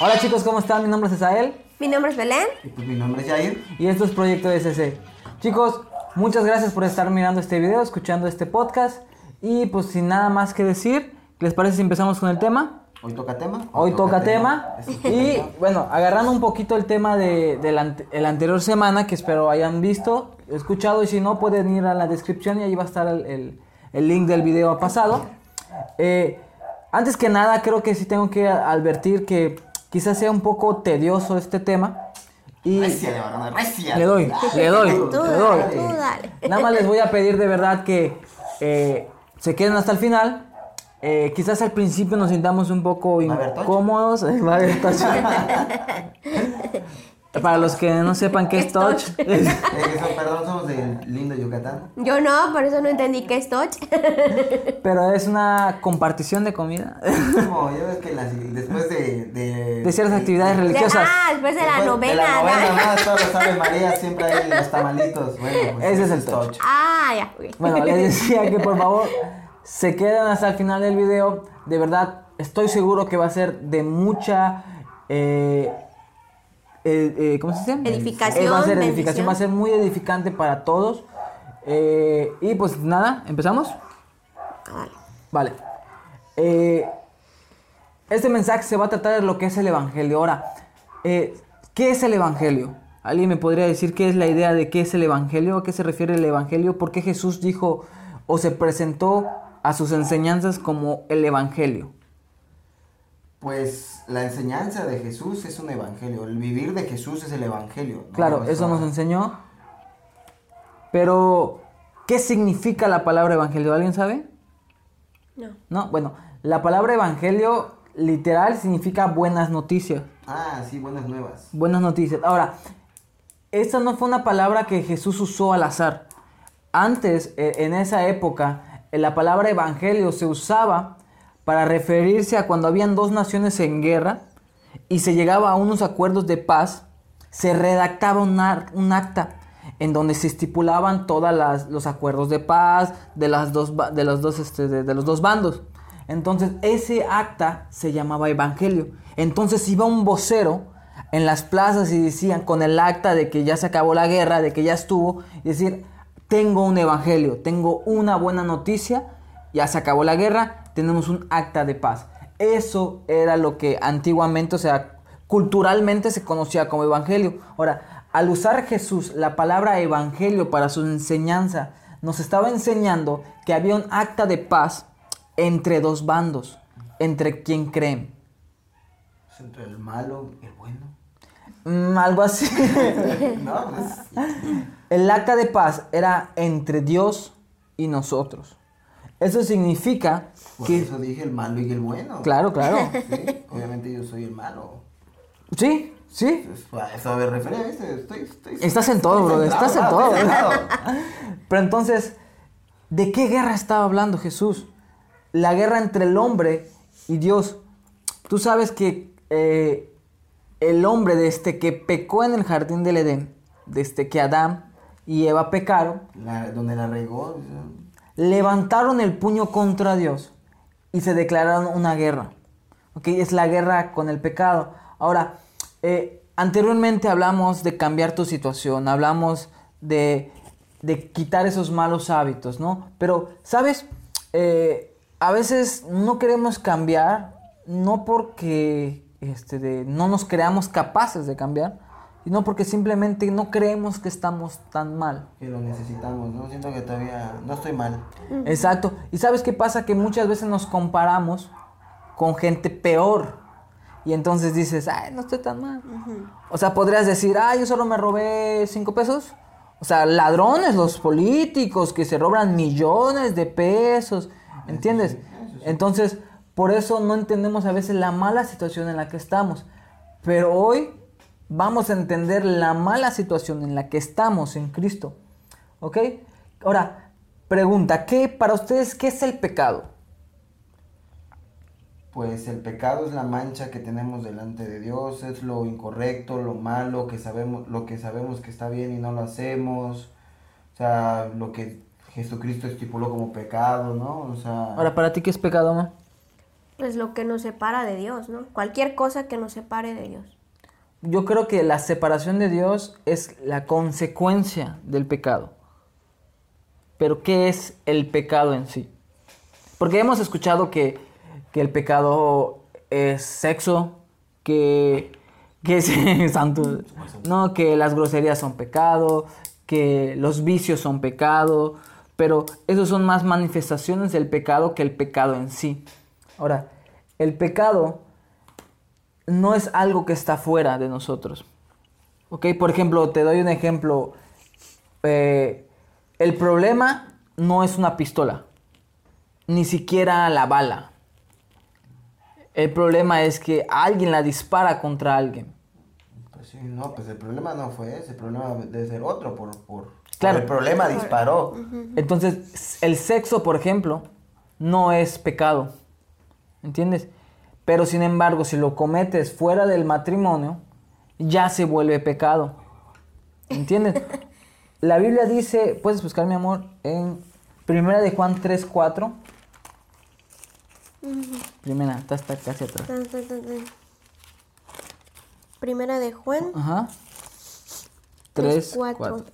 Hola chicos, ¿cómo están? Mi nombre es Esael Mi nombre es Belén. Y pues mi nombre es Jair. y esto es Proyecto SC. Chicos, muchas gracias por estar mirando este video, escuchando este podcast. Y pues sin nada más que decir, ¿les parece si empezamos con el tema? Hoy toca tema. Hoy toca tema. Y bueno, agarrando un poquito el tema de, de la ante- el anterior semana, que espero hayan visto, escuchado, y si no, pueden ir a la descripción y ahí va a estar el, el- el link del video pasado. Eh, antes que nada, creo que sí tengo que advertir que quizás sea un poco tedioso este tema. Y Recia, de varona, recia. le doy, le doy, Tú le doy. tú dale. Nada más les voy a pedir de verdad que eh, se queden hasta el final. Eh, quizás al principio nos sintamos un poco ¿Va a haber touch? incómodos. eh. Para los que no sepan qué es touch. Eh, perdón, somos del lindo Yucatán. Yo no, por eso no entendí qué es touch. pero es una compartición de comida. Como ya ves que las- después de, de. De ciertas actividades religiosas. Ah, después de la después novena. De la novena, ¿no? ¿no? Todos los María siempre hay los tamalitos. Bueno, pues Ese es el touch. Ah, ya. Bueno, les decía que por favor se queden hasta el final del video. De verdad, estoy seguro que va a ser de mucha. eh, eh, eh, ¿Cómo se dice? Edificación, va a ser edificación, bendición. va a ser muy edificante para todos. Eh, y pues nada, ¿empezamos? Vale. Vale. Este mensaje se va a tratar de lo que es el Evangelio. Ahora, ¿qué es el Evangelio? ¿Alguien me podría decir qué es la idea de qué es el Evangelio? ¿A qué se refiere el Evangelio? ¿Por qué Jesús dijo o se presentó a sus enseñanzas como el Evangelio? Pues la enseñanza de Jesús es un evangelio. El vivir de Jesús es el evangelio. ¿no? Claro, eso nos enseñó. Pero, ¿qué significa la palabra Evangelio? ¿Alguien sabe? No. No, bueno, la palabra Evangelio literal significa buenas noticias. Ah, sí, buenas nuevas. Buenas noticias. Ahora, esta no fue una palabra que Jesús usó al azar. Antes, eh, en esa época, la palabra evangelio se usaba para referirse a cuando habían dos naciones en guerra y se llegaba a unos acuerdos de paz, se redactaba un, acta en donde se estipulaban todos los acuerdos de paz de, las dos, de, los dos, este, de, de los dos bandos. Entonces, ese acta se llamaba evangelio. Entonces iba un vocero en las plazas y decían con el acta de que ya se acabó la guerra, de que ya estuvo, y decir, tengo un evangelio, tengo una buena noticia, ya se acabó la guerra, tenemos un acta de paz. Eso era lo que antiguamente, o sea, culturalmente se conocía como evangelio. Ahora, al usar Jesús la palabra evangelio para su enseñanza, nos estaba enseñando que había un acta de paz entre dos bandos, entre quien creen. Entre el malo y el bueno. Mm, algo así. No, pues. El acta de paz era entre Dios y nosotros. Eso significa Por que... eso dije el malo y el bueno. Claro, claro. Sí, obviamente yo soy el malo. Sí, sí. Pues, eso me refería, ¿viste? Estoy, estoy, Estás en todo, bro. Estás en todo. Pero entonces, ¿de qué guerra estaba hablando Jesús? La guerra entre el hombre y Dios. Tú sabes que eh, el hombre desde que pecó en el jardín del Edén, desde que Adán y Eva pecaron, La- donde la regó. levantaron el puño contra Dios y se declararon una guerra. ¿Ok? Es la guerra con el pecado. Ahora, eh, anteriormente hablamos de cambiar tu situación, hablamos de, de quitar esos malos hábitos, ¿no? Pero, ¿sabes? Eh, a veces no queremos cambiar, no porque este, de- no nos creamos capaces de cambiar, sino porque simplemente no creemos que estamos tan mal. Que lo necesitamos, ¿no? Siento que todavía no estoy mal. Exacto. ¿Y sabes qué pasa? Que muchas veces nos comparamos con gente peor. Y entonces dices, ay, no estoy tan mal. O sea, podrías decir, ay, yo solo me robé cinco pesos. O sea, ladrones, los políticos que se roban millones de pesos. ¿Entiendes? Entonces, por eso no entendemos a veces la mala situación en la que estamos. Pero hoy vamos a entender la mala situación en la que estamos en Cristo. ¿Ok? Ahora, pregunta, ¿qué para ustedes qué es el pecado? Pues el pecado es la mancha que tenemos delante de Dios, es lo incorrecto, lo malo, que sabemos, lo que sabemos que está bien y no lo hacemos. O sea, lo que Jesucristo estipuló como pecado, ¿no? O sea, Ahora, ¿para ti qué es pecado, ma? Pues lo que nos separa de Dios, ¿no? Cualquier cosa que nos separe de Dios. Yo creo que la separación de Dios es la consecuencia del pecado. Pero ¿qué es el pecado en sí? Porque hemos escuchado que, que el pecado es sexo, que, que es santo, no, que las groserías son pecado, que los vicios son pecado, pero esos son más manifestaciones del pecado que el pecado en sí. Ahora, el pecado no es algo que está fuera de nosotros. ¿Ok? Por ejemplo, te doy un ejemplo. Eh, el problema no es una pistola, ni siquiera la bala. El problema es que alguien la dispara contra alguien. Pues sí, no, pues el problema no fue ese, el problema debe ser otro, por, por, Claro. por el problema disparó. Entonces, el sexo, por ejemplo, no es pecado. ¿Entiendes? Pero sin embargo, si lo cometes fuera del matrimonio, ya se vuelve pecado. ¿Entiendes? La Biblia dice, puedes buscar mi amor, en Primera de Juan 3, 4. Primera, está, está casi atrás. Tan, tan, tan, tan. Primera de Juan Ajá. 3, 3, 4. 4.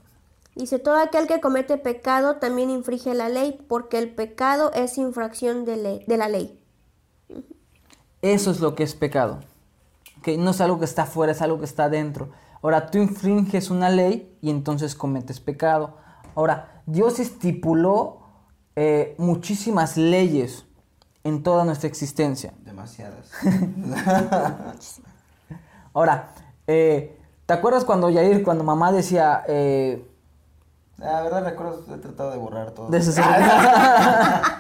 Dice, todo aquel que comete pecado también infringe la ley, porque el pecado es infracción de, ley- de la ley. Eso es lo que es pecado. ¿ok? No es algo que está afuera, es algo que está dentro. Ahora, tú infringes una ley y entonces cometes pecado. Ahora, Dios estipuló eh, muchísimas leyes en toda nuestra existencia. Demasiadas. Ahora, eh, ¿te acuerdas cuando Yair, cuando mamá decía... eh, La verdad recuerdo, he tratado de borrar todo. de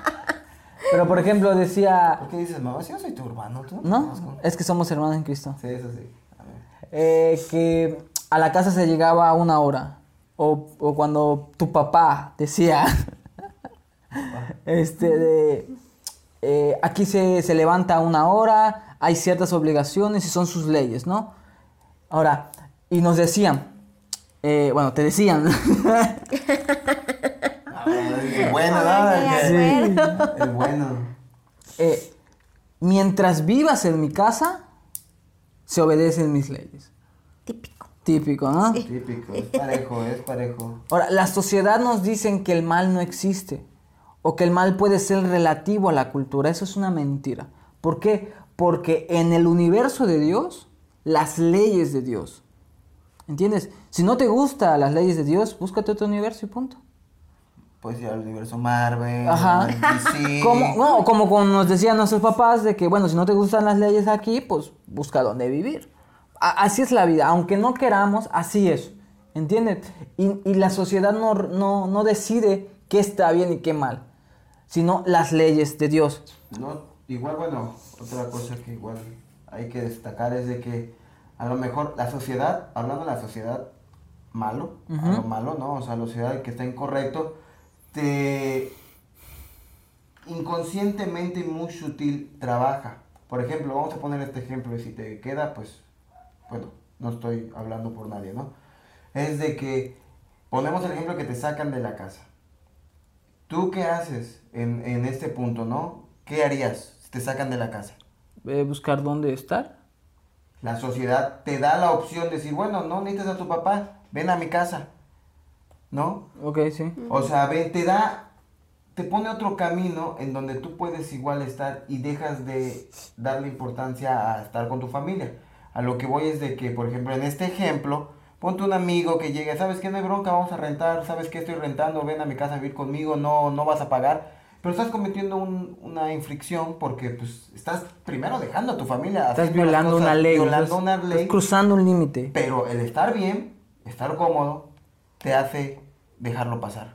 Pero, por ejemplo, decía... ¿Por qué dices, mamá? Si yo soy tu hermano, tú. ¿No? Es que somos hermanos en Cristo. Sí, eso sí. A ver. Eh, que a la casa se llegaba a una hora. O, o cuando tu papá decía, este, de, eh, aquí se, se levanta a una hora, hay ciertas obligaciones y son sus leyes, ¿no? Ahora, y nos decían, eh, bueno, te decían, el bueno, eh, mientras vivas en mi casa, se obedecen mis leyes. Típico. Típico, ¿no? Típico, es parejo, es parejo. Ahora, la sociedad nos dicen que el mal no existe o que el mal puede ser relativo a la cultura. Eso es una mentira. ¿Por qué? Porque en el universo de Dios, las leyes de Dios. ¿Entiendes? Si no te gustan las leyes de Dios, búscate otro universo y punto. Puedes ir al universo Marvel, Ajá. DC. Como, no, como cuando nos decían nuestros papás de que, bueno, si no te gustan las leyes aquí, pues busca dónde vivir. A- así es la vida, aunque no queramos, así es. ¿Entiendes? Y, y la sociedad no, no, no decide qué está bien y qué mal, sino las leyes de Dios. No, igual, bueno, otra cosa que igual hay que destacar es de que a lo mejor la sociedad, hablando de la sociedad malo, a lo malo, ¿no? O sea, la sociedad que está incorrecto, te inconscientemente y muy sutil trabaja. Por ejemplo, vamos a poner este ejemplo y si te queda, pues, bueno, no estoy hablando por nadie, ¿no? Es de que ponemos el ejemplo que te sacan de la casa. ¿Tú qué haces en, en este punto, no? ¿Qué harías si te sacan de la casa? Eh, buscar dónde estar. La sociedad te da la opción de decir, bueno, no necesitas a tu papá, ven a mi casa, ¿no? Ok, sí. O sea, ven, te da, te pone otro camino en donde tú puedes igual estar y dejas de darle importancia a estar con tu familia. A lo que voy es de que, por ejemplo, en este ejemplo, ponte un amigo que llegue, ¿sabes qué? No hay bronca, vamos a rentar, ¿sabes qué? Estoy rentando, ven a mi casa a vivir conmigo, no, no vas a pagar. Pero estás cometiendo un- una infracción porque, pues, estás primero dejando a tu familia. Estás violando cosas, una ley. Violando estás- una estás ley. cruzando un límite. Pero el estar bien, estar cómodo, te hace dejarlo pasar.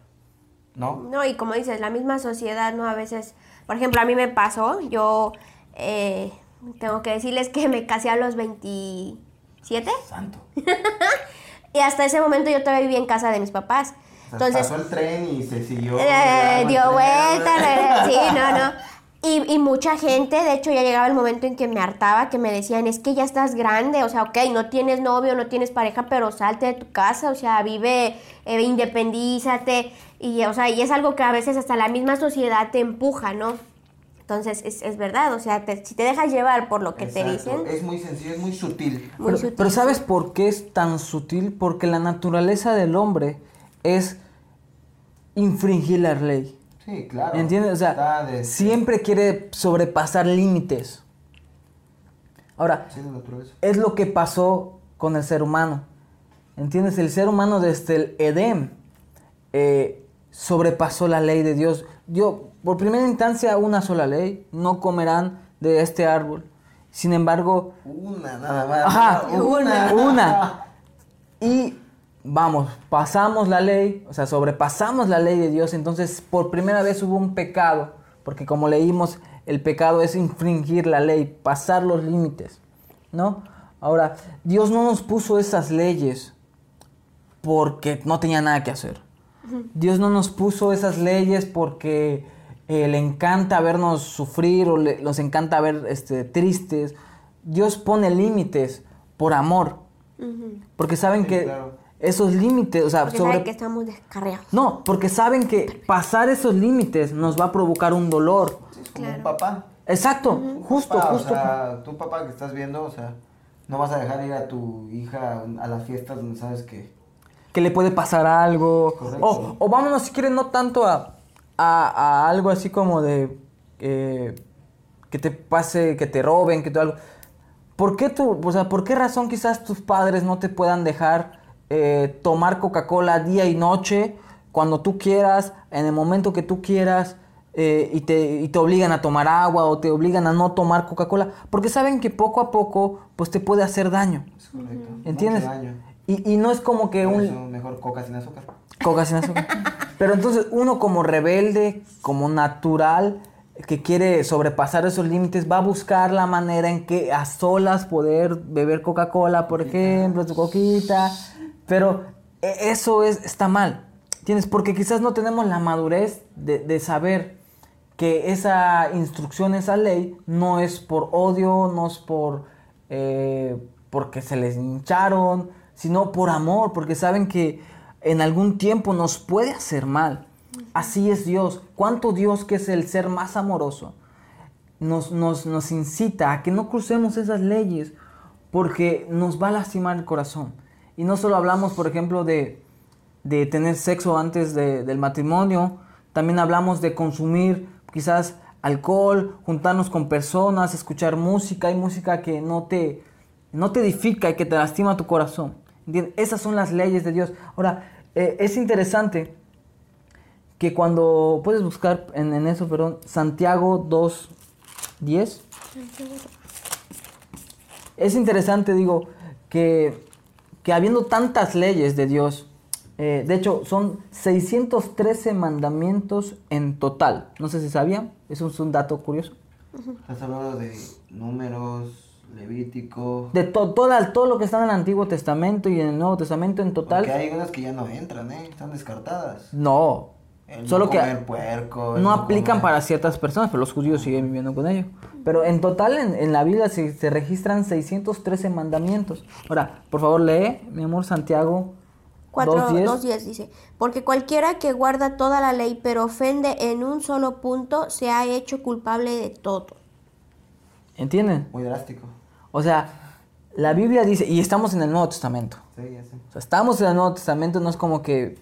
¿No? No, y como dices, la misma sociedad, ¿no? A veces, por ejemplo, a mí me pasó, yo eh, tengo que decirles que me casé a los 27 Santo. y hasta ese momento yo todavía vivía en casa de mis papás. Entonces, pasó el tren y se siguió. Eh, dio vuelta, sí, no, no. Y, y mucha gente, de hecho, ya llegaba el momento en que me hartaba, que me decían, es que ya estás grande, o sea, ok, no tienes novio, no tienes pareja, pero salte de tu casa, o sea, vive, eh, independízate, y, o sea, y es algo que a veces hasta la misma sociedad te empuja, ¿no? Entonces, es, es verdad, o sea, te- si te dejas llevar por lo que te dicen, Es muy sencillo, es muy sutil. muy pero, sutil. pero ¿sabes por qué es tan sutil? Porque la naturaleza del hombre es infringir la ley. Sí, claro. ¿Entiendes? O sea, de- siempre quiere sobrepasar límites. Ahora, Sí, es lo que pasó con el ser humano. ¿Entiendes? El ser humano desde el Edén eh, sobrepasó la ley de Dios. Dio, por primera instancia, una sola ley. No comerán de este árbol. Sin embargo, Una nada más. Ajá, una. una. Y vamos, pasamos la ley, o sea, sobrepasamos la ley de Dios. Entonces, por primera vez hubo un pecado, porque como leímos, el pecado es infringir la ley, pasar los límites, ¿no? Ahora, Dios no nos puso esas leyes porque no tenía nada que hacer. Dios no nos puso esas leyes porque eh, le encanta vernos sufrir o le, nos encanta ver este, tristes. Dios pone límites por amor. Porque saben Sí, que claro. Esos límites, o sea, Porque sobre... saben que estamos descarriados. No, porque saben que pasar esos límites nos va a provocar un dolor. Es como Claro. un papá. Exacto, justo, Papá, justo. O sea, tú papá que estás viendo, o sea, no vas a dejar ir a tu hija a las fiestas donde sabes que... que le puede pasar algo. Correcto. O, o vámonos, si quieren, no tanto a, a, a algo así como de eh, que te pase, que te roben, que te algo. ¿Por qué, tú, o sea, ¿Por qué razón quizás tus padres no te puedan dejar eh, tomar Coca-Cola día y noche cuando tú quieras, en el momento que tú quieras? eh, y, te, y te obligan a tomar agua o te obligan a no tomar Coca-Cola, porque saben que poco a poco pues te puede hacer daño, Es correcto. ¿entiendes? Daño. Y, y no es como que un... mejor coca sin azúcar. Coca sin azúcar. Pero entonces uno como rebelde, como natural, que quiere sobrepasar esos límites, va a buscar la manera en que a solas poder beber Coca-Cola, por ejemplo, su coquita. Pero e- eso es, está mal. ¿Tienes? Porque quizás no tenemos la madurez de, de saber que esa instrucción, esa ley, no es por odio, no es por eh, porque se les hincharon, sino por amor, porque saben que en algún tiempo nos puede hacer mal. Así es Dios. ¿Cuánto Dios, que es el ser más amoroso, nos, nos, nos incita a que no crucemos esas leyes porque nos va a lastimar el corazón? Y no solo hablamos, por ejemplo, de, de tener sexo antes de- del matrimonio, también hablamos de consumir quizás alcohol, juntarnos con personas, escuchar música. Hay música que no te, no te edifica y que te lastima tu corazón. ¿Entiendes? Esas son las leyes de Dios. Ahora, eh, es interesante que cuando puedes buscar en, en eso, perdón, Santiago 2, 10. Es interesante, digo, que, que habiendo tantas leyes de Dios, eh, de hecho son 613 mandamientos en total. No sé si sabían, eso es un dato curioso. Estás hablando de números, Levítico. De to- toda, todo lo que está en el Antiguo Testamento y en el Nuevo Testamento en total. Porque hay unas que ya no entran, ¿eh? Están descartadas. No, El solo no que puerco. el no aplican comer- para ciertas personas, pero los judíos siguen viviendo con ello. Pero en total en, en la Biblia se, se registran 613 mandamientos. Ahora, por favor, lee, mi amor, Santiago 4, 2.10. 2.10 dice, porque cualquiera que guarda toda la ley pero ofende en un solo punto se ha hecho culpable de todo. ¿Entienden? Muy drástico. O sea, la Biblia dice, y estamos en el Nuevo Testamento. Sí, ya sé. O sea, estamos en el Nuevo Testamento, no es como que...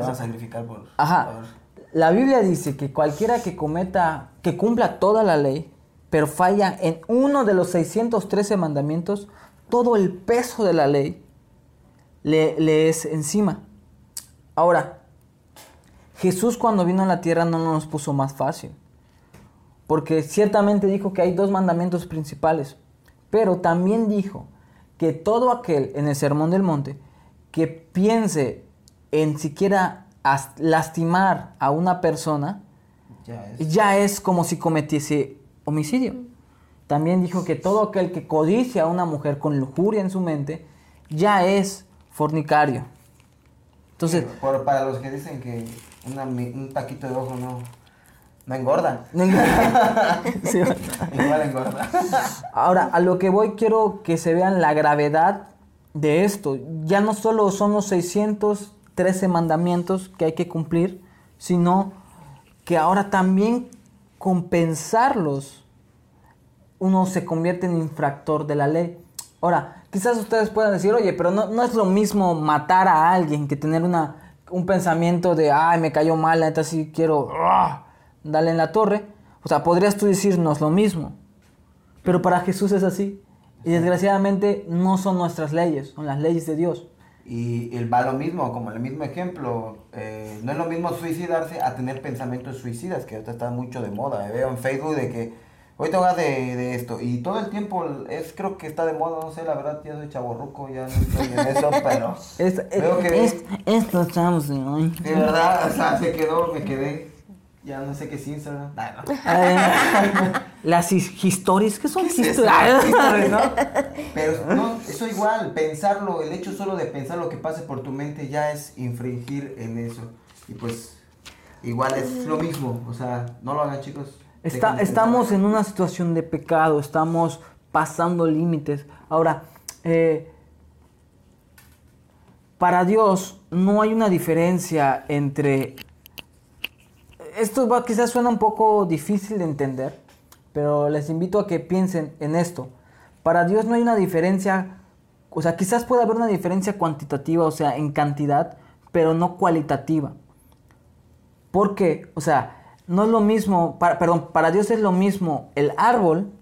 Te van a sacrificar por. Ajá. por- La Biblia dice que cualquiera que cometa, que cumpla toda la ley, pero falla en uno de los 613 mandamientos, todo el peso de la ley le, le es encima. Ahora, Jesús cuando vino a la tierra no nos puso más fácil. Porque ciertamente dijo que hay dos mandamientos principales. Pero también dijo que todo aquel en el Sermón del Monte que piense en siquiera as- lastimar a una persona, Ya es. ya es como si cometiese homicidio. También dijo que todo aquel que codicia a una mujer con lujuria en su mente, ya es fornicario. Entonces, Por- para los que dicen que una un taquito de ojo no, no engorda. Sí. Igual engorda. Ahora, a lo que voy, quiero que se vean la gravedad de esto. Ya no solo son los 613 mandamientos que hay que cumplir, sino que ahora también compensarlos, uno se convierte en infractor de la ley. Ahora, quizás ustedes puedan decir, oye, pero no, no es lo mismo matar a alguien que tener una, un pensamiento de, ay, me cayó mal, neta, sí quiero ah, darle en la torre. O sea, podrías tú decirnos lo mismo. Pero para Jesús es así. Y desgraciadamente no son nuestras leyes, son las leyes de Dios. Y el va lo mismo, como el mismo ejemplo. eh, no es lo mismo suicidarse a tener pensamientos suicidas, que ahorita está mucho de moda. eh, Veo en Facebook de que hoy te hablas de, de esto. Y todo el tiempo es creo que está de moda, no sé, la verdad, ya soy chaborruco, ya no estoy en eso, pero Es, que- es- estos chavos de hoy. de verdad, o sea, se quedó, me quedé. Ya no sé qué es Instagram. Nah, no. Las his- historias, ¿qué son ¿Qué es eso? historias? Historias, ¿no? Pero no, eso igual, pensarlo, el hecho solo de pensar lo que pase por tu mente ya es infringir en eso. Y pues, igual es lo mismo, o sea, no lo hagan chicos. Está- estamos en una situación de pecado, estamos pasando límites. Ahora, eh, para Dios no hay una diferencia entre... Esto va, quizás suena un poco difícil de entender, pero les invito a que piensen en esto. Para Dios no hay una diferencia, o sea, quizás puede haber una diferencia cuantitativa, o sea, en cantidad, pero no cualitativa. ¿Por qué? O sea, no es lo mismo, perdón, para Dios es lo mismo el árbol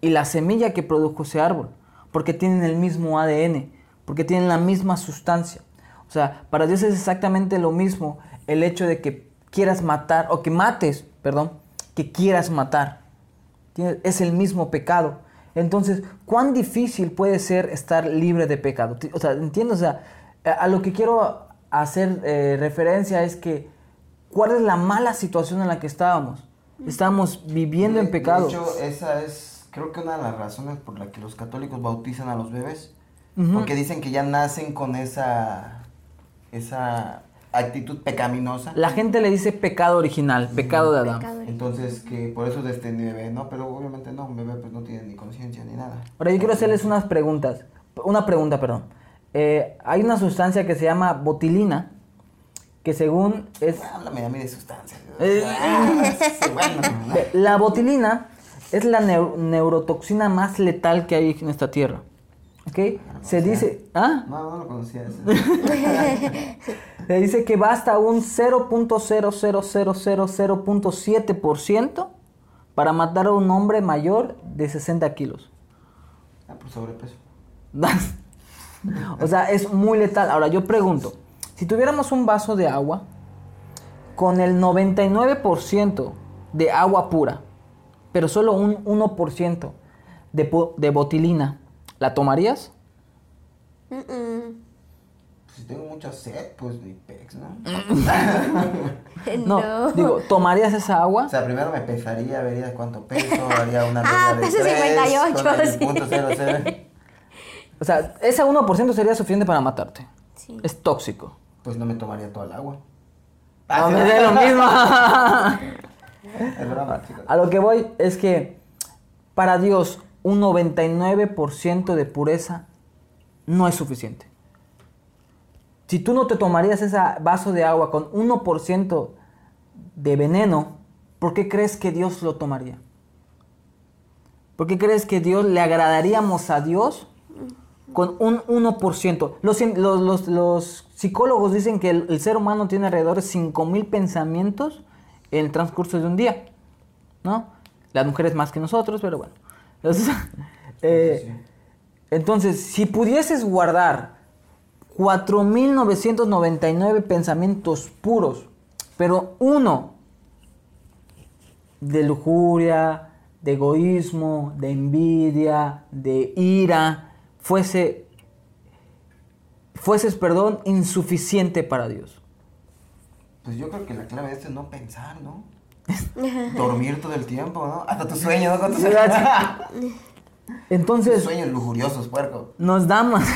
y la semilla que produjo ese árbol, porque tienen el mismo ADN, porque tienen la misma sustancia. O sea, para Dios es exactamente lo mismo el hecho de que quieras matar, o que mates, perdón, que quieras matar. Es el mismo pecado. Entonces, ¿cuán difícil puede ser estar libre de pecado? O sea, entiendo, o sea, a lo que quiero hacer eh, referencia es que, ¿cuál es la mala situación en la que estábamos? Estábamos viviendo en pecado. De hecho, esa es, creo que una de las razones por la que los católicos bautizan a los bebés. Porque dicen que ya nacen con esa, esa actitud pecaminosa. La gente le dice pecado original, pecado de Adán. Pecado. Entonces, que por eso de este bebé, ¿no? Pero obviamente no, un bebé pues no tiene ni conciencia ni nada. Ahora yo quiero hacerles unas preguntas. Una pregunta, perdón. Eh, hay una sustancia que se llama botilina, que según es... Háblame a mí de sustancias. Eh. Ah, bueno. Ve, La botilina es la neu- neurotoxina más letal que hay en esta tierra. ¿Ok? Se dice... ¿Ah? No, no lo conocía ese. Se dice que basta un 0.00000.7% para matar a un hombre mayor de 60 kilos. Ah, por sobrepeso. o sea, es muy letal. Ahora yo pregunto, si tuviéramos un vaso de agua con el 99% de agua pura, pero solo un 1% de, po- de botilina, ¿la tomarías? Si tengo mucha sed, pues ni pex, ¿no? No, No. digo, ¿tomarías esa agua? O sea, primero me pesaría, vería cuánto peso, haría una Ah, regla de peso tres, 58, con el sí. O sea, ese 1% sería suficiente para matarte. Sí. Es tóxico. Pues no me tomaría toda el agua. No, me da lo mismo. Es broma, chicos. A lo que voy es que para Dios un 99% de pureza no es suficiente. Si tú no te tomarías ese vaso de agua con 1% de veneno, ¿por qué crees que Dios lo tomaría? ¿Por qué crees que Dios le agradaríamos a Dios con un 1%? Los, los, los- los psicólogos dicen que el, el ser humano tiene alrededor de 5.000 pensamientos en el transcurso de un día. ¿No? Las mujeres más que nosotros, pero bueno. Entonces, eh, entonces, si pudieses guardar 4.999 pensamientos puros, pero uno de lujuria, de egoísmo, de envidia, de ira, fuese, fueses, perdón, insuficiente para Dios. Pues yo creo que la clave de esto es no pensar, ¿no? Dormir todo el tiempo, ¿no? Hasta tus sueños, ¿no? Con tus sueños. Tus Entonces, sueños lujuriosos, puerco. nos damos...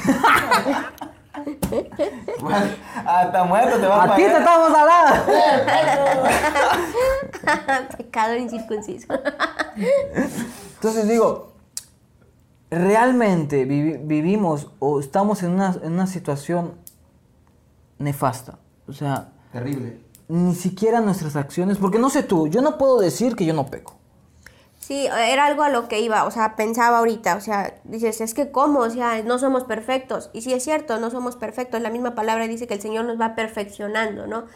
Hasta muerto te vas A ti te estamos hablando. Pecado incircunciso. Entonces digo, realmente vivi- vivimos o estamos en una, en una situación nefasta. O sea, Terrible. ni siquiera nuestras acciones, porque no sé tú, yo no puedo decir que yo no peco. Sí, era algo a lo que iba, o sea, pensaba ahorita, o sea, dices, es que cómo, o sea, no somos perfectos. Y sí es cierto, no somos perfectos, la misma palabra dice que el Señor nos va perfeccionando, ¿no?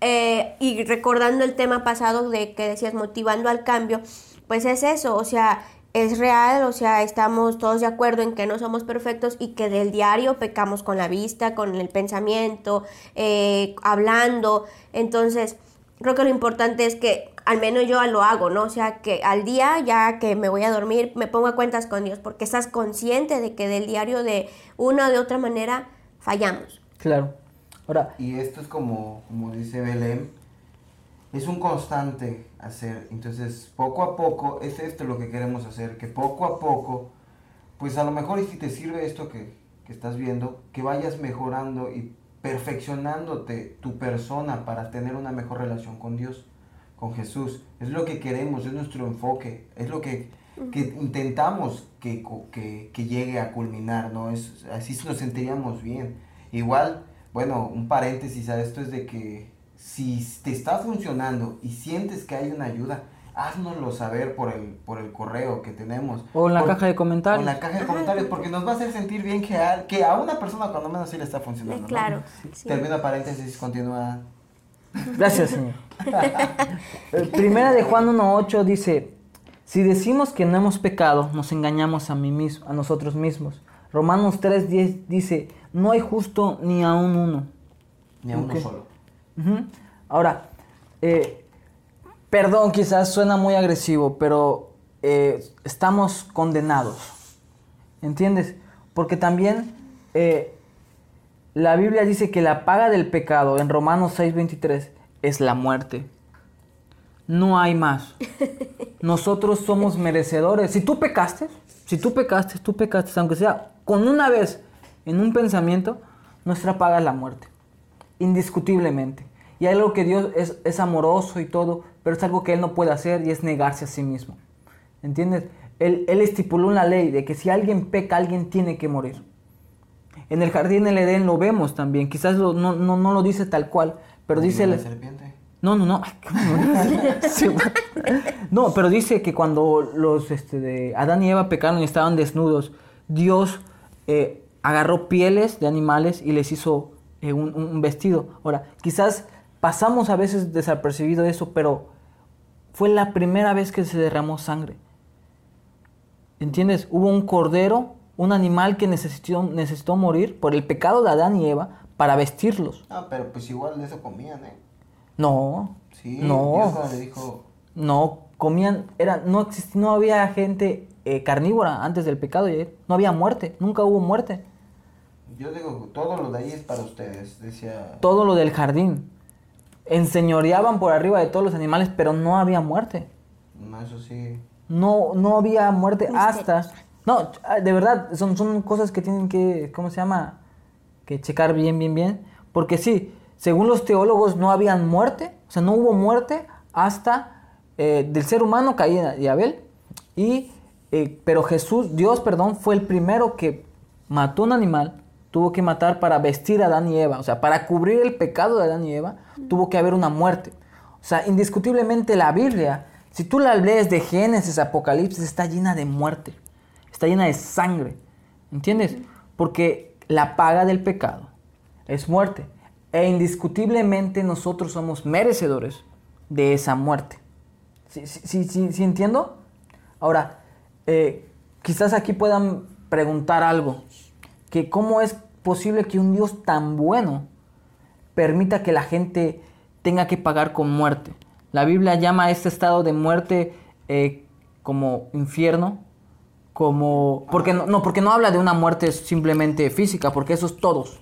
Eh, y recordando el tema pasado de que decías motivando al cambio, pues es eso, o sea, es real, o sea, estamos todos de acuerdo en que no somos perfectos y que del diario pecamos con la vista, con el pensamiento, eh, hablando. Entonces, creo que lo importante es que al menos yo lo hago, ¿no? O sea, que al día, ya que me voy a dormir, me pongo a cuentas con Dios, porque estás consciente de que del diario de una o de otra manera fallamos. Claro. Ahora. Y esto es como, como dice Belén, es un constante hacer. Entonces, poco a poco, es esto lo que queremos hacer, que poco a poco, pues a lo mejor y si te sirve esto que, que estás viendo, que vayas mejorando y perfeccionándote tu persona para tener una mejor relación con Dios con Jesús. Es lo que queremos, es nuestro enfoque, es lo que, intentamos que, que, llegue a culminar, ¿no? Es, así nos sentiríamos bien. Igual, bueno, un paréntesis a esto es de que si te está funcionando y sientes que hay una ayuda, haznoslo saber por el, por el correo que tenemos. O en la caja de comentarios. O en la caja de comentarios, porque nos va a hacer sentir bien que a, que a una persona cuando menos sí le está funcionando. Claro. Termina paréntesis, continúa. Gracias, Señor. Primera de Juan 1.8 dice, si decimos que no hemos pecado, nos engañamos a, mí mismo, a nosotros mismos. Romanos 3.10 dice, no hay justo ni a un uno. Ni a uno solo. Ahora, eh, perdón, quizás suena muy agresivo, pero eh, estamos condenados. ¿Entiendes? Porque también eh, la Biblia dice que la paga del pecado en Romanos 6:23 es la muerte. No hay más. Nosotros somos merecedores. Si tú pecaste, si tú pecaste, tú pecaste, aunque sea con una vez en un pensamiento, nuestra paga es la muerte. Indiscutiblemente. Y algo que Dios es amoroso y todo, pero es algo que Él no puede hacer y es negarse a sí mismo. ¿Entiendes? Él, él estipuló una ley de que si alguien peca, alguien tiene que morir. En el jardín del Edén lo vemos también. Quizás no, no, lo dice tal cual, pero dice... La serpiente? No, no, no. no, pero dice que cuando los este, de Adán y Eva pecaron y estaban desnudos, Dios eh, agarró pieles de animales y les hizo eh, un, un, vestido. Ahora, quizás pasamos a veces desapercibido eso, pero fue la primera vez que se derramó sangre. ¿Entiendes? Hubo un cordero un animal que necesitó, necesitó morir por el pecado de Adán y Eva para vestirlos. Ah, pero pues igual de eso comían, ¿eh? No. Sí, no. Dios le dijo... No, comían, era, no, no había gente eh, carnívora antes del pecado, no había muerte, nunca hubo muerte. Yo digo, todo lo de ahí es para ustedes, decía... Todo lo del jardín. Enseñoreaban por arriba de todos los animales, pero no había muerte. No, eso sí. No, no había muerte hasta no, ah, de verdad, son, son cosas que tienen que, ¿cómo se llama? Que checar bien, bien, bien. Porque sí, según los teólogos no habían muerte, o sea, no hubo muerte hasta eh, del ser humano Caín y Abel. Y, eh, pero Jesús, Dios, perdón, fue el primero que mató un animal, tuvo que matar para vestir a Adán y Eva. O sea, para cubrir el pecado de Adán y Eva, tuvo que haber una muerte. O sea, indiscutiblemente la Biblia, si tú la lees de Génesis, Apocalipsis, está llena de muerte está llena de sangre. ¿Entiendes? Porque la paga del pecado es muerte. E indiscutiblemente nosotros somos merecedores de esa muerte. ¿Sí, sí, sí, sí entiendo? Ahora, eh, quizás aquí puedan preguntar algo. Que cómo es posible que un Dios tan bueno permita que la gente tenga que pagar con muerte. La Biblia llama a este estado de muerte eh, como infierno, como porque no, no, porque no habla de una muerte simplemente física, porque eso es todos.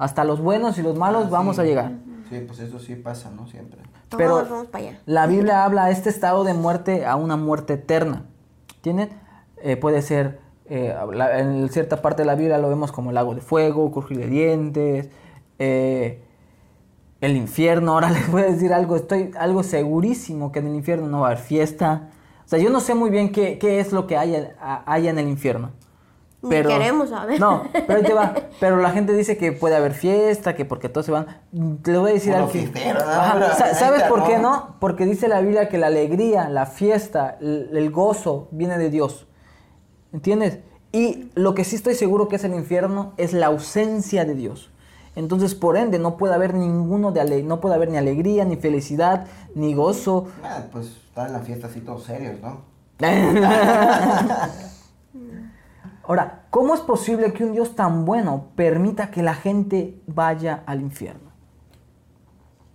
Hasta los buenos y los malos ah, vamos a llegar. Sí, pues eso sí pasa, ¿no? Siempre. Pero la Biblia habla de este estado de muerte a una muerte eterna. ¿Tienen? Eh, puede ser, eh, en cierta parte de la Biblia lo vemos como el lago de fuego, crujir de dientes, eh, el infierno. Ahora les voy a decir algo, estoy algo segurísimo que en el infierno no va a haber fiesta, o sea, yo no sé muy bien qué, es lo que hay, hay en el infierno. Ni Pero, queremos saber. No, pero ahí te va. Pero la gente dice que puede haber fiesta, que porque todos se van. Te voy a decir algo. ¿Sabes por qué ¿no? no? Porque dice la Biblia que la alegría, la fiesta, el, el gozo viene de Dios. ¿Entiendes? Y lo que sí estoy seguro que es el infierno es la ausencia de Dios. Entonces, por ende, no puede haber ninguno de ale no puede haber ni alegría, ni felicidad, ni gozo. Ah, pues están en la fiesta así todos serios, ¿no? Ahora, ¿cómo es posible que un Dios tan bueno permita que la gente vaya al infierno?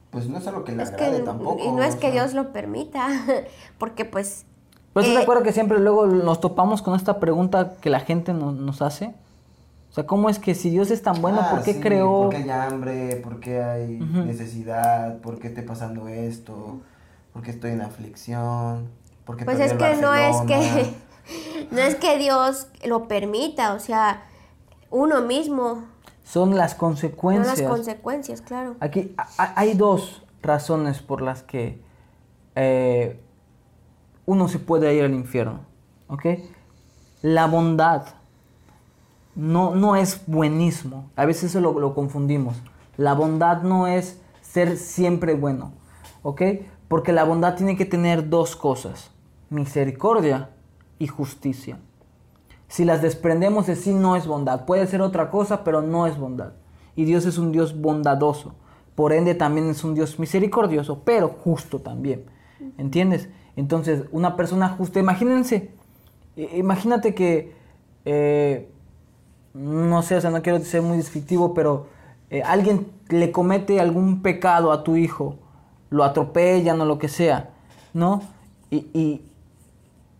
Pues no es algo que le Es agrade que, tampoco. y no es que sea. Dios lo permita, porque pues... Pero ¿estás de eh, acuerdo que siempre luego nos topamos con esta pregunta que la gente no- nos hace? O sea, ¿cómo es que si Dios es tan bueno, Ah, ¿por qué sí, creó? ¿Por qué hay hambre? ¿Por qué hay necesidad? ¿Por qué esté pasando esto? ¿Por qué estoy en aflicción? ¿Por qué Pues es que no es que no es que Dios lo permita, o sea, uno mismo, Son las consecuencias. las consecuencias, claro. Aquí a- a- hay dos razones por las que eh, uno se puede ir al infierno. ¿Ok? La bondad no, no es buenismo. A veces lo, lo confundimos. La bondad no es ser siempre bueno. ¿Ok? Porque la bondad tiene que tener dos cosas. Misericordia y justicia. Si las desprendemos de sí no es bondad. Puede ser otra cosa, pero no es bondad. Y Dios es un Dios bondadoso. Por ende también es un Dios misericordioso, pero justo también. ¿Entiendes? Entonces, una persona justa, imagínense, imagínate que, eh, no sé, o sea, no quiero ser muy descriptivo, pero eh, alguien le comete algún pecado a tu hijo, lo atropellan o lo que sea, ¿no? Y, y-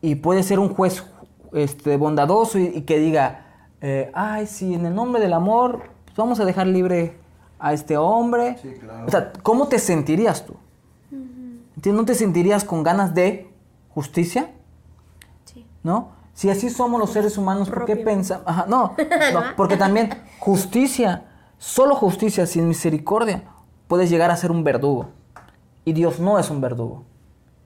y puede ser un juez este, bondadoso y, y que diga, eh, ay, sí, en el nombre del amor, pues vamos a dejar libre a este hombre. Sí, claro. O sea, ¿cómo te sentirías tú? ¿No te sentirías con ganas de justicia? Sí. ¿No? Si así somos los seres humanos, ¿por qué pensamos? No, no, porque también justicia, solo justicia sin misericordia, puedes llegar a ser un verdugo. Y Dios no es un verdugo.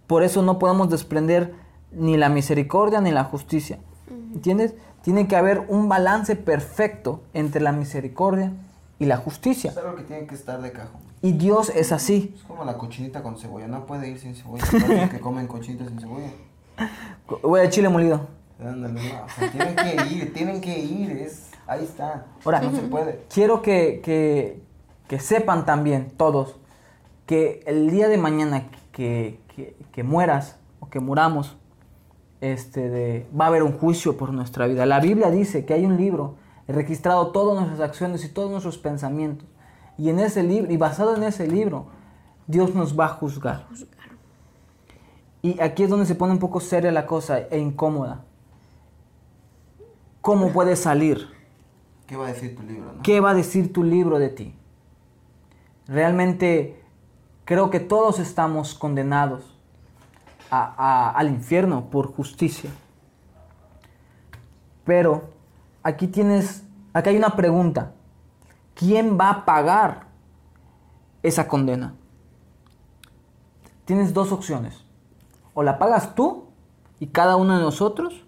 Por eso no podemos desprender ni la misericordia ni la justicia. ¿Entiendes? Tiene que haber un balance perfecto entre la misericordia y la justicia. Es algo que tiene que estar de cajón. Y Dios es así. Es como la cochinita con cebolla. No puede ir sin cebolla. Hay los que comen cochinitas sin cebolla. Voy a chile molido. Ándale, no. O sea, tienen que ir, tienen que ir. Es, ahí está. Ahora, no se puede. quiero que, que- que sepan también todos que el día de mañana que, que- que mueras o que muramos, este, de, va a haber un juicio por nuestra vida. La Biblia dice que hay un libro registrado todas nuestras acciones y todos nuestros pensamientos. Y en ese libro, y basado en ese libro, Dios nos va a juzgar. Y aquí es donde se pone un poco seria la cosa e incómoda. ¿Cómo puedes salir? ¿Qué va a decir tu libro, no? ¿Qué va a decir tu libro de ti? Realmente creo que todos estamos condenados a- a- al infierno por justicia. Pero aquí tienes, aquí hay una pregunta. ¿Quién va a pagar esa condena? Tienes dos opciones. O la pagas tú y cada uno de nosotros,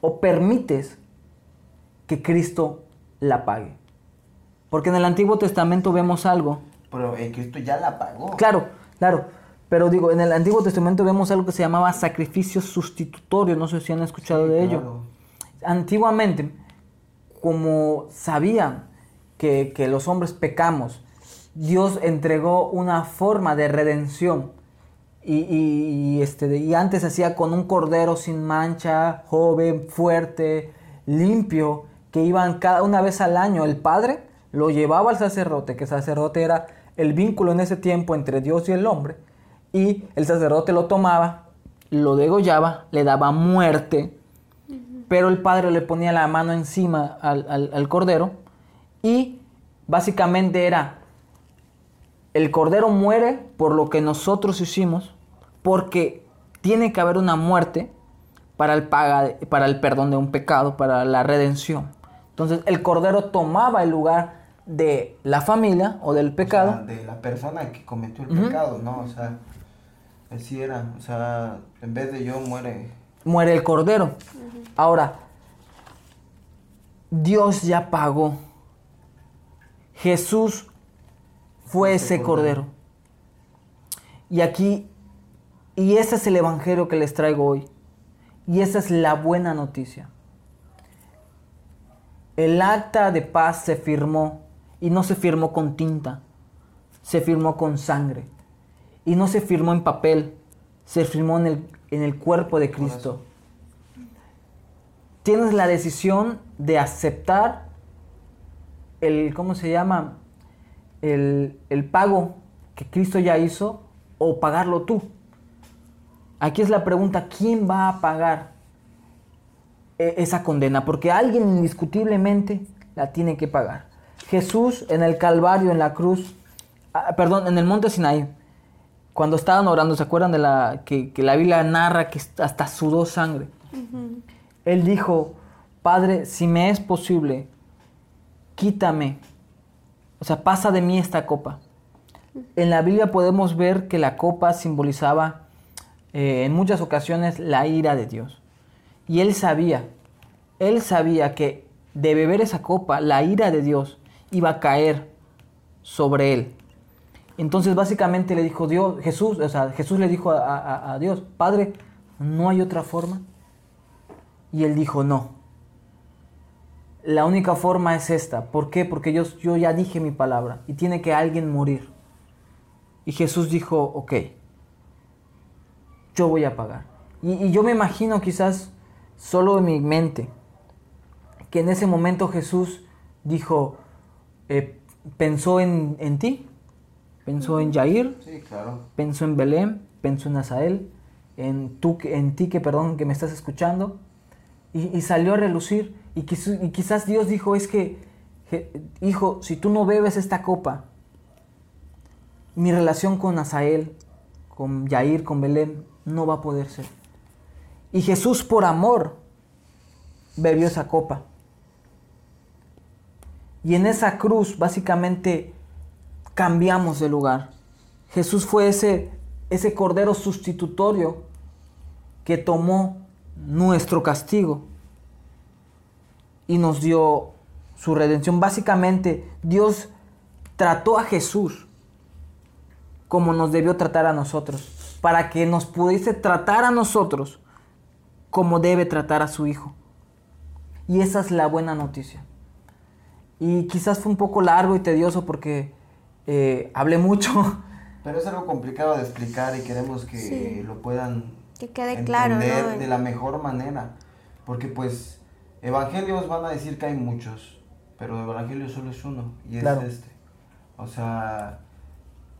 o permites que Cristo la pague. Porque en el Antiguo Testamento vemos algo. Pero el Cristo ya la pagó. Claro, claro. Pero digo, en el Antiguo Testamento vemos algo que se llamaba sacrificio sustitutorio. No sé si han escuchado de ello. Antiguamente, como sabían que, los hombres pecamos, Dios entregó una forma de redención. Y, este, y antes hacía con un cordero sin mancha, joven, fuerte, limpio, que iban cada una vez al año. El padre lo llevaba al sacerdote, que el sacerdote era el vínculo en ese tiempo entre Dios y el hombre. Y el sacerdote lo tomaba, lo degollaba, le daba muerte, pero el padre le ponía la mano encima al, al- al cordero y básicamente era, el cordero muere por lo que nosotros hicimos, porque tiene que haber una muerte para el, paga, para el perdón de un pecado, para la redención. Entonces el cordero tomaba el lugar de la familia o del O pecado. sea, de la persona que cometió el pecado, ¿no? O sea, así era. O sea, en vez de yo muere. Muere el cordero. Ahora, Dios ya pagó. Jesús fue Ese ese cordero. Y aquí, y ese es el evangelio que les traigo hoy. Y esa es la buena noticia. El acta de paz se firmó y no se firmó con tinta, se firmó con sangre. Y no se firmó en papel, se firmó en el, en el cuerpo de Cristo. Tienes la decisión de aceptar el, ¿cómo se llama? El, el pago que Cristo ya hizo o pagarlo tú. Aquí es la pregunta, ¿quién va a pagar e- esa condena? Porque alguien indiscutiblemente la tiene que pagar. Jesús en el Calvario, en la cruz, ah, perdón, en el monte Sinaí, cuando estaban orando, ¿se acuerdan de la que, que la Biblia narra que hasta sudó sangre? Él dijo, Padre, si me es posible, quítame, o sea, pasa de mí esta copa. En la Biblia podemos ver que la copa simbolizaba eh, en muchas ocasiones la ira de Dios. Y él sabía, él sabía que de beber esa copa, la ira de Dios iba a caer sobre él. Entonces básicamente le dijo Dios, Jesús, o sea, Jesús le dijo a, a- a Dios, Padre, ¿no hay otra forma? Y él dijo, no. La única forma es esta. ¿Por qué? Porque yo, yo ya dije mi palabra y tiene que alguien morir. Y Jesús dijo, ok, yo voy a pagar. Y, yo me imagino quizás solo en mi mente que en ese momento Jesús dijo, eh, pensó en, en ti, pensó en Jair, Sí, claro. pensó en Belén, pensó en Asael, en, tú, en ti que perdón que me estás escuchando, y, y salió a relucir. Y, quiz- y quizás Dios dijo, es que, je- hijo, si tú no bebes esta copa, mi relación con Asael, con Jair, con Belén, no va a poder ser. Y Jesús por amor bebió esa copa. Y en esa cruz básicamente cambiamos de lugar. Jesús fue ese, ese cordero sustitutorio que tomó nuestro castigo y nos dio su redención. Básicamente Dios trató a Jesús como nos debió tratar a nosotros, para que nos pudiese tratar a nosotros como debe tratar a su Hijo. Y esa es la buena noticia. Y quizás fue un poco largo y tedioso porque eh, hablé mucho. Pero es algo complicado de explicar y queremos que Sí. lo puedan Que quede claro, entender ¿no? de la mejor manera. Porque pues evangelios van a decir que hay muchos, pero el evangelio solo es uno y es Claro. este. O sea,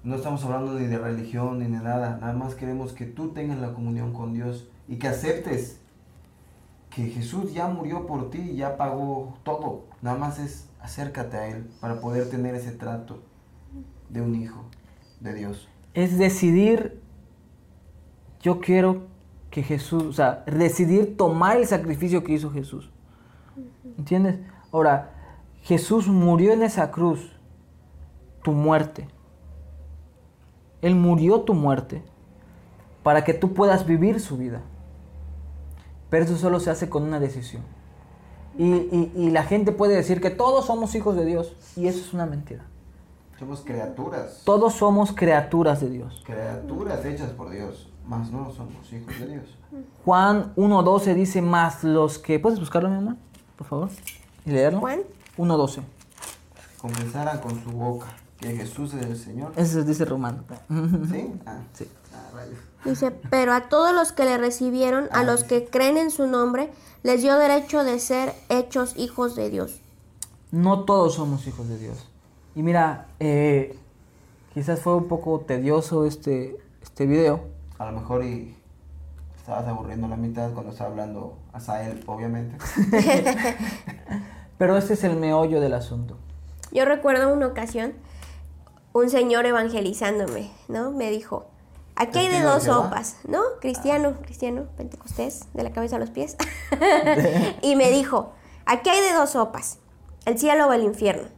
no estamos hablando ni de religión ni de nada, nada más queremos que tú tengas la comunión con Dios y que aceptes que Jesús ya murió por ti y ya pagó todo. Nada más es acércate a Él para poder tener ese trato de un hijo de Dios. es decidir, yo quiero que Jesús, o sea, decidir tomar el sacrificio que hizo Jesús. ¿Entiendes? Ahora, Jesús murió en esa cruz, tu muerte. Él murió tu muerte para que tú puedas vivir su vida. Pero eso solo se hace con una decisión. Y, y- y la gente puede decir que todos somos hijos de Dios. Y eso es una mentira. Somos criaturas. Todos somos criaturas de Dios. Criaturas hechas por Dios. Más no somos hijos de Dios. Juan 1.12 dice más los que... ¿Puedes buscarlo, mi mamá? Por favor. Y leerlo. Juan. 1.12. Confesaran con su boca que Jesús es el Señor. Ese dice Romano. ¿Sí? Ah, Sí. ah, rayos. Dice, pero a todos los que le recibieron, a los que creen en su nombre, les dio derecho de ser hechos hijos de Dios. No todos somos hijos de Dios. Y mira, eh, quizás fue un poco tedioso este, este video. A lo mejor y estabas aburriendo la mitad cuando estaba hablando a Sael, obviamente. Pero este es el meollo del asunto. Yo recuerdo una ocasión, un señor evangelizándome, ¿no? Me dijo, aquí hay de ¿Testigo de dos Jehová? sopas, ¿no? Cristiano, cristiano, pentecostés, de la cabeza a los pies. y me dijo, aquí hay de dos sopas, el cielo o el infierno.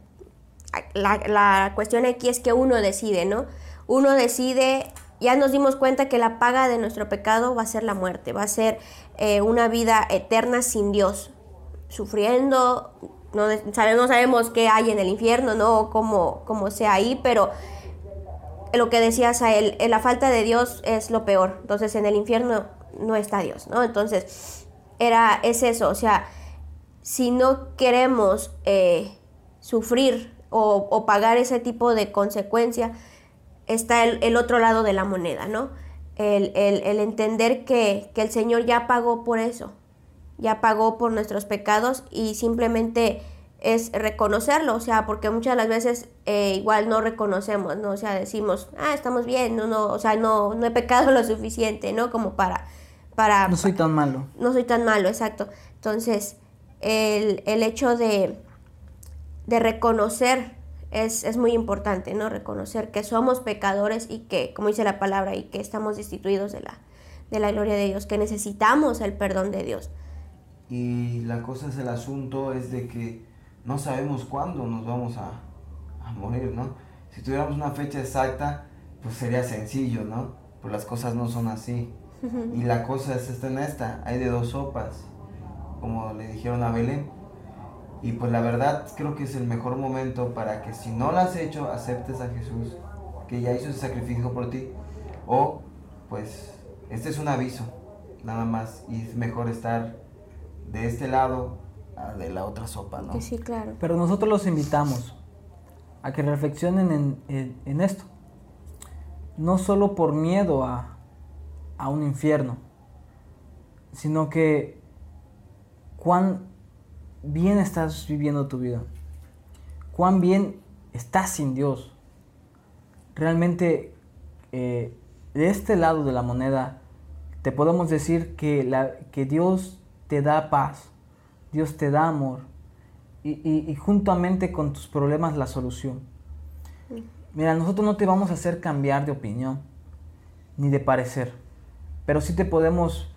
La, cuestión aquí es que uno decide, ¿no? Uno decide, ya nos dimos cuenta que la paga de nuestro pecado va a ser la muerte, va a ser eh, una vida eterna sin Dios, sufriendo no, sabemos, qué hay en el infierno, ¿no? Cómo, cómo sea ahí, pero lo que decías a él, la falta de Dios es lo peor. Entonces en el infierno no está Dios, ¿no? Entonces era, es eso, o sea, si no queremos eh, sufrir o, pagar ese tipo de consecuencia, está el, otro lado de la moneda, ¿no? El, entender que, que el Señor ya pagó por eso, ya pagó por nuestros pecados y simplemente es reconocerlo, o sea, porque muchas de las veces eh, igual no reconocemos, ¿no? O sea, decimos, ah, estamos bien, no, no, o sea, no, no he pecado lo suficiente, ¿no? Como para, para... No soy tan malo. No soy tan malo, exacto. Entonces, el, hecho de, de reconocer es, es, muy importante, ¿no? Reconocer que somos pecadores y que, como dice la palabra, y que estamos destituidos de la, de la gloria de Dios, que necesitamos el perdón de Dios. Y la cosa es el asunto, es de que no sabemos cuándo nos vamos a, morir, ¿no? Si tuviéramos una fecha exacta, pues sería sencillo, ¿no? Pues las cosas no son así. Y la cosa es esta en esta, hay de dos sopas, como le dijeron a Belén. Y pues la verdad creo que es el mejor momento para que si no lo has hecho, aceptes a Jesús, que ya hizo ese sacrificio por ti. O pues este es un aviso, nada más. Y es mejor estar de este lado de la otra sopa, ¿no? Sí, claro. Pero nosotros los invitamos a que reflexionen en, esto. No solo por miedo a, a un infierno, sino que cuán bien estás viviendo tu vida, cuán bien estás sin Dios. Realmente, eh, de este lado de la moneda, te podemos decir que, la, que Dios te da paz, Dios te da amor y, juntamente con tus problemas la solución. Mira, nosotros no te vamos a hacer cambiar de opinión ni de parecer, pero sí te podemos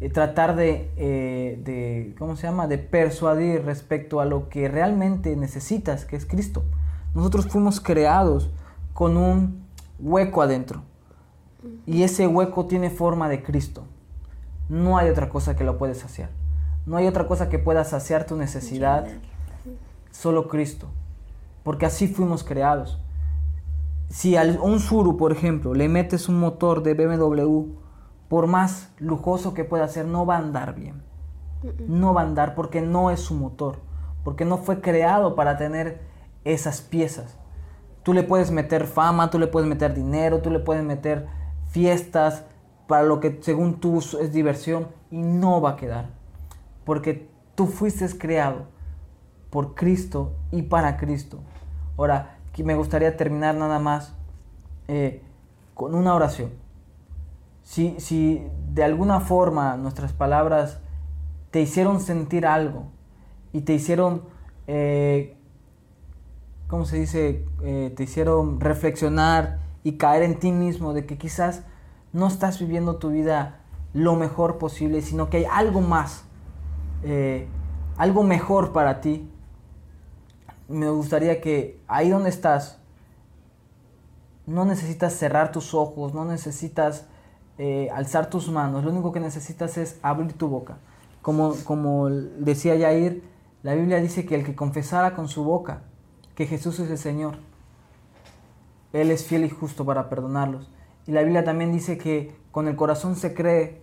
eh, tratar de, eh, de, ¿cómo se llama?, de persuadir respecto a lo que realmente necesitas, que es Cristo. Nosotros fuimos creados con un hueco adentro y ese hueco tiene forma de Cristo. No hay otra cosa que lo puedes hacer. No hay otra cosa que pueda saciar tu necesidad, solo Cristo. Porque así fuimos creados. Si a un Suru, por ejemplo, le metes un motor de BMW, por más lujoso que pueda ser, no va a andar bien. No va a andar porque no es su motor. Porque no fue creado para tener esas piezas. Tú le puedes meter fama, tú le puedes meter dinero, tú le puedes meter fiestas para lo que según tú es diversión y no va a quedar porque tú fuiste creado por Cristo y para Cristo. Ahora, me gustaría terminar nada más eh, con una oración. Si, si de alguna forma nuestras palabras te hicieron sentir algo y te hicieron, eh, ¿cómo se dice? Eh, te hicieron reflexionar y caer en ti mismo de que quizás no estás viviendo tu vida lo mejor posible, sino que hay algo más eh, algo mejor para ti, me gustaría que ahí donde estás, no necesitas cerrar tus ojos, no necesitas eh, alzar tus manos, lo único que necesitas es abrir tu boca. Como, como decía Yair, la Biblia dice que el que confesara con su boca que Jesús es el Señor, Él es fiel y justo para perdonarlos. Y la Biblia también dice que con el corazón se cree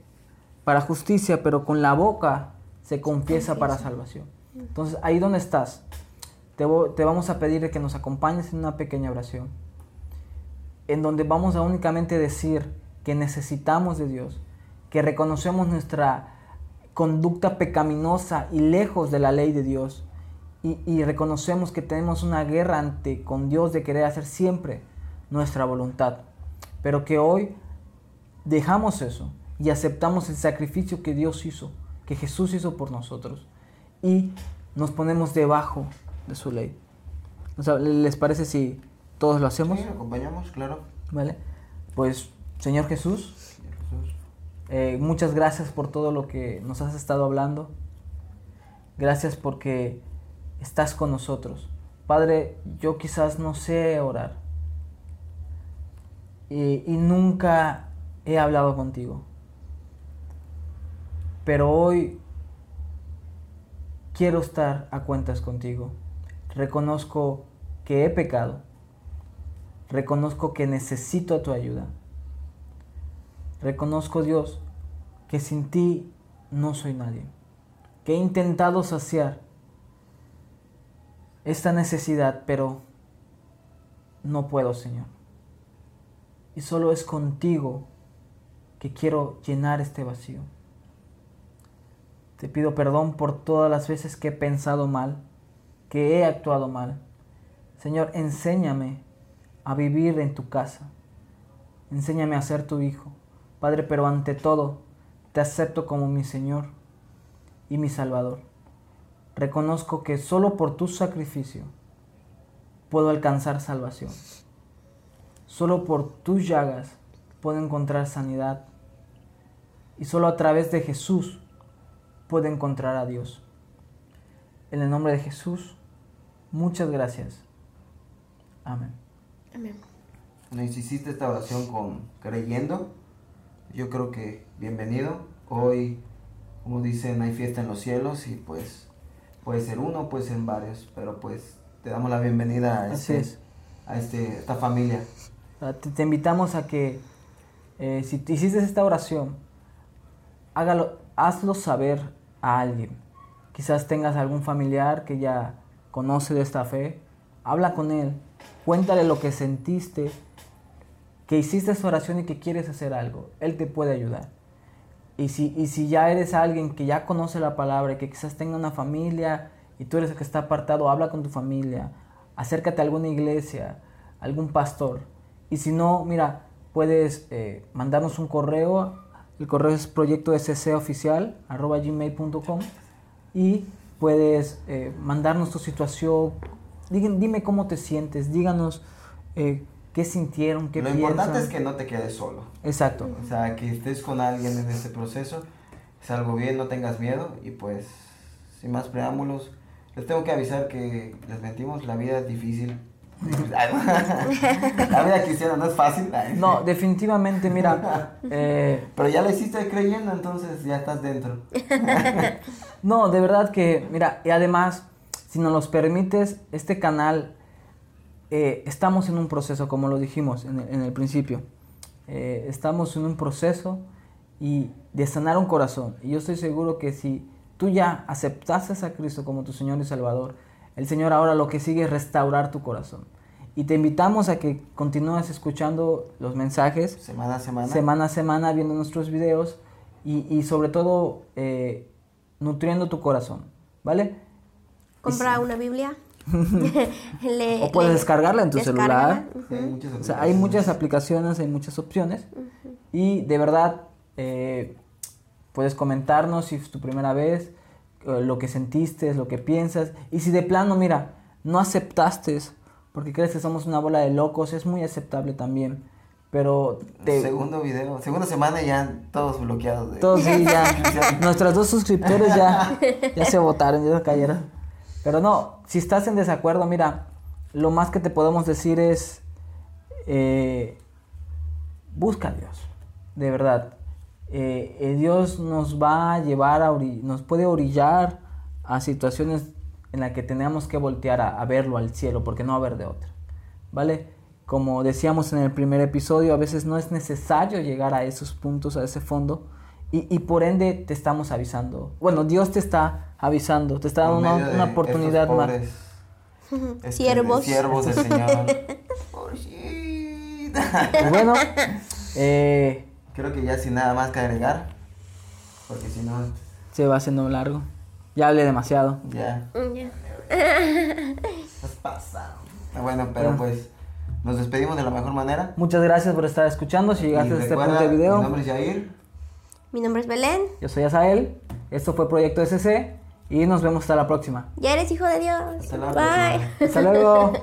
para justicia, pero con la boca se confiesa para salvación. Entonces, ahí donde estás, te, te vamos a pedir que nos acompañes en una pequeña oración, en donde vamos a únicamente decir que necesitamos de Dios, que reconocemos nuestra conducta pecaminosa y lejos de la ley de Dios, y, y, reconocemos que tenemos una guerra ante con Dios de querer hacer siempre nuestra voluntad, pero que hoy dejamos eso y aceptamos el sacrificio que Dios hizo que Jesús hizo por nosotros y nos ponemos debajo de su ley. ¿Les parece si todos lo hacemos? Sí, acompañamos, claro. Vale. Pues, Señor Jesús, eh, muchas gracias por todo lo que nos has estado hablando. Gracias porque estás con nosotros. Padre, yo quizás no sé orar y nunca he hablado contigo. Pero hoy quiero estar a cuentas contigo. Reconozco que he pecado. Reconozco que necesito tu ayuda. Reconozco, Dios, que sin ti no soy nadie. Que he intentado saciar esta necesidad, pero no puedo, Señor. Y solo es contigo que quiero llenar este vacío. Te pido perdón por todas las veces que he pensado mal, que he actuado mal. Señor, enséñame a vivir en tu casa. Enséñame a ser tu hijo. Padre, pero ante todo, te acepto como mi Señor y mi Salvador. Reconozco que solo por tu sacrificio puedo alcanzar salvación. Solo por tus llagas puedo encontrar sanidad. Y solo a través de Jesús puedo encontrar a Dios. En el nombre de Jesús, muchas gracias. Amén. Amén. Hiciste esta oración con creyendo, yo creo que bienvenido. Hoy, como dicen, hay fiesta en los cielos y pues puede ser uno, puede ser varios, pero pues te damos la bienvenida a, este, es. a este, esta familia. Te, te invitamos a que eh, si te hiciste esta oración, hágalo, hazlo saber a alguien. Quizás tengas algún familiar que ya conoce de esta fe. Habla con él, cuéntale lo que sentiste, que hiciste esta oración y que quieres hacer algo. Él te puede ayudar. Y si, y si ya eres alguien que ya conoce la palabra que quizás tenga una familia y tú eres el que está apartado, habla con tu familia, acércate a alguna iglesia, algún pastor. Y si no, mira, puedes eh, mandarnos un correo. El correo es proyecto gmail.com y puedes eh, mandarnos tu situación. Dime cómo te sientes, díganos eh, qué sintieron, qué Lo piensan. importante es que no te quedes solo. Exacto. O sea, que estés con alguien en este proceso, es algo bien, no tengas miedo y pues, sin más preámbulos, les tengo que avisar que les mentimos, la vida es difícil. la vida cristiana no es fácil. No, definitivamente, mira, eh, Pero ya lo hiciste creyendo, entonces ya estás dentro. no, de verdad que, mira, y además, si nos los permites, este canal, eh, estamos en un proceso, como lo dijimos en el, en el principio, Eh, estamos en un proceso y de sanar un corazón. Y yo estoy seguro que si tú ya aceptaste a Cristo como tu Señor y Salvador, el Señor ahora lo que sigue es restaurar tu corazón. Y te invitamos a que continúes escuchando los mensajes Semana a semana. semana a semana viendo nuestros videos y, y sobre todo eh, nutriendo tu corazón, ¿vale? Compra una Biblia. Le- O puedes le- descargarla en tu celular. Hay muchas O sea, hay muchas aplicaciones, hay muchas opciones y de verdad eh, puedes comentarnos si es tu primera vez, eh, lo que sentiste, lo que piensas y si de plano, mira, no aceptaste porque crees que somos una bola de locos, es muy aceptable también, pero te, Segundo video, segunda semana ya todos bloqueados. de- Todos sí, ya. Nuestros dos suscriptores ya, ya se votaron, ya se cayeron. Pero no, si estás en desacuerdo, mira, lo más que te podemos decir es, eh, busca a Dios, de verdad. Eh, eh, Dios nos va a llevar a, nos puede orillar a situaciones en las que tenemos que voltear a, a verlo al cielo, porque no va a haber de otra, ¿vale? Como decíamos en el primer episodio, a veces no es necesario llegar a esos puntos, a ese fondo, y, y por ende te estamos avisando. Bueno, Dios te está avisando, te está dando una, de oportunidad más. este, Siervos. Siervos del Señor. Pues bueno, eh, Creo que ya sin nada más que agregar. Porque si no, se va haciendo largo. Ya hablé demasiado. ya. Mm, ya. Estás pasado. Bueno, pero pues nos despedimos de la mejor manera. Muchas gracias por estar escuchando. Si llegaste a este punto del Mi video, nombre es Jair. Mi nombre es Belén. yo soy Asael. Esto fue Proyecto SC y nos vemos hasta la próxima. Ya eres hijo de Dios. Hasta la Bye. próxima. Hasta luego.